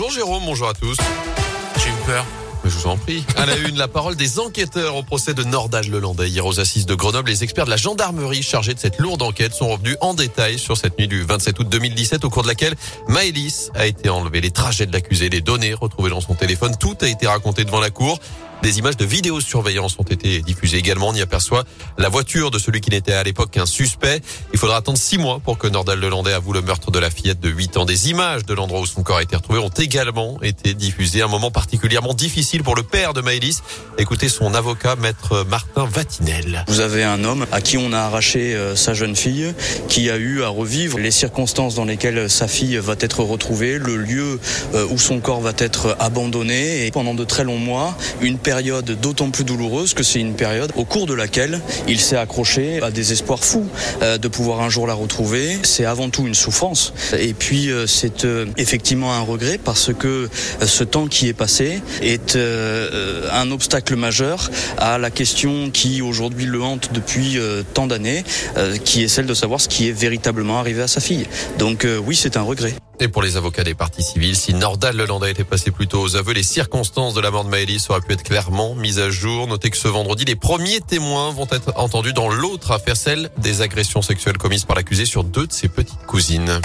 Bonjour Jérôme, bonjour à tous. J'ai eu peur. Je vous en prie. À la une, la parole des enquêteurs au procès de Nordal Lelandais. Hier aux assises de Grenoble, les experts de la gendarmerie chargés de cette lourde enquête sont revenus en détail sur cette nuit du 27 août 2017 au cours de laquelle Maëlys a été enlevée. Les trajets de l'accusé, les données retrouvées dans son téléphone, tout a été raconté devant la cour. Des images de vidéosurveillance ont été diffusées également. On y aperçoit la voiture de celui qui n'était à l'époque qu'un suspect. Il faudra attendre six mois pour que Nordal Lelandais avoue le meurtre de la fillette de 8 ans. Des images de l'endroit où son corps a été retrouvé ont également été diffusées. Un moment particulièrement difficile pour le père de Maëlys. Écoutez son avocat, maître Martin Vatinel. Vous avez un homme à qui on a arraché euh, sa jeune fille, qui a eu à revivre les circonstances dans lesquelles sa fille va être retrouvée, le lieu euh, où son corps va être abandonné et pendant de très longs mois, une période d'autant plus douloureuse que c'est une période au cours de laquelle il s'est accroché à des espoirs fous euh, de pouvoir un jour la retrouver. C'est avant tout une souffrance. Et puis euh, c'est euh, effectivement un regret parce que ce temps qui est passé est un obstacle majeur à la question qui aujourd'hui le hante depuis tant d'années, qui est celle de savoir ce qui est véritablement arrivé à sa fille. Donc oui, c'est un regret. Et pour les avocats des parties civiles, si Nordal Leland a été passé plus tôt aux aveux, les circonstances de la mort de Maëlys auraient pu être clairement mises à jour. Notez que ce vendredi, les premiers témoins vont être entendus dans l'autre affaire, celle des agressions sexuelles commises par l'accusé sur deux de ses petites cousines.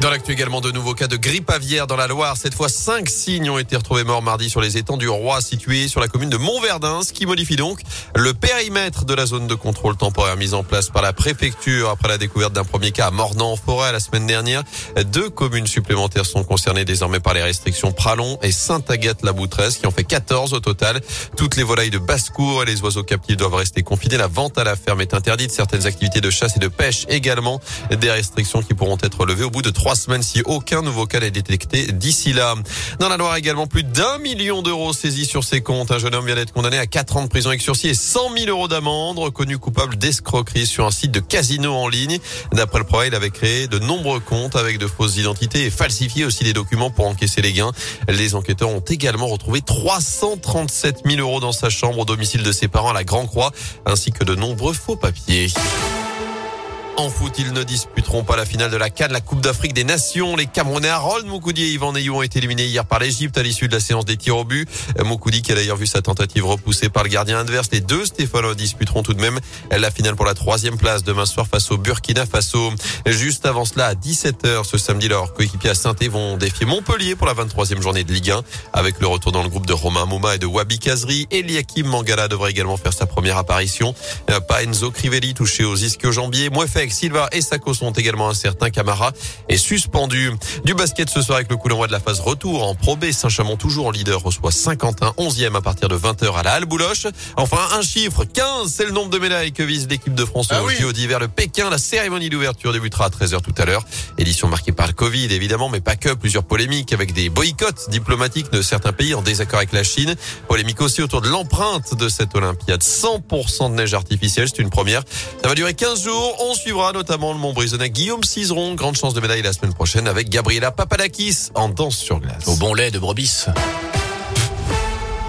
Dans l'actu également de nouveaux cas de grippe aviaire dans la Loire. Cette fois, cinq signes ont été retrouvés morts mardi sur les étangs du Roi situés sur la commune de Montverdun, ce qui modifie donc le périmètre de la zone de contrôle temporaire mise en place par la préfecture après la découverte d'un premier cas à Mornan en forêt la semaine dernière. Deux communes supplémentaires sont concernées désormais par les restrictions Pralon et Sainte-Agathe-la-Boutresse qui en fait 14 au total. Toutes les volailles de basse-cour et les oiseaux captifs doivent rester confinés. La vente à la ferme est interdite. Certaines activités de chasse et de pêche également. Des restrictions qui pourront être levées au bout de trois semaines si aucun nouveau cas n'est détecté d'ici là. Dans la Loire également, plus d'un million d'euros saisis sur ses comptes. Un jeune homme vient d'être condamné à 4 ans de prison avec sursis et 100 000 euros d'amende, reconnu coupable d'escroquerie sur un site de casino en ligne. D'après le progrès, il avait créé de nombreux comptes avec de fausses identités et falsifié aussi des documents pour encaisser les gains. Les enquêteurs ont également retrouvé 337 000 euros dans sa chambre au domicile de ses parents à la Grand Croix, ainsi que de nombreux faux papiers. En foot, ils ne disputeront pas la finale de la CAN, la Coupe d'Afrique des Nations. Les Camerounais Harold Moukoudi et Yvan Neyou ont été éliminés hier par l'Égypte à l'issue de la séance des tirs au but. Moukoudi qui a d'ailleurs vu sa tentative repoussée par le gardien adverse. Les deux Stéphanois disputeront tout de même la finale pour la troisième place demain soir face au Burkina Faso. Juste avant cela, à 17h ce samedi, leurs coéquipiers à saint vont défier Montpellier pour la 23e journée de Ligue 1 avec le retour dans le groupe de Romain Mouma et de Wabi Kazri. Eliakim Mangala devrait également faire sa première apparition. Pas Enzo Crivelli touché aux ischio-jambiers. Silva et Sako sont également incertains. Camara est suspendu. Du basket ce soir avec le coup d'envoi de la phase retour en Pro B. Saint-Chamond toujours en leader reçoit Saint-Quentin 11e à partir de 20h à la Halle Bouloche. Enfin un chiffre 15 c'est le nombre de médailles que vise l'équipe de France ah au JO d'hiver le Pékin. La cérémonie d'ouverture débutera à 13h tout à l'heure. Édition marquée par le Covid évidemment mais pas que plusieurs polémiques avec des boycotts diplomatiques de certains pays en désaccord avec la Chine. Polémique aussi autour de l'empreinte de cette Olympiade. 100% de neige artificielle, c'est une première. Ça va durer 15 jours. On notamment le Montbrisonnais Guillaume Cizeron. Grande chance de médaille la semaine prochaine avec Gabriela Papadakis en danse sur glace. Au bon lait de brebis.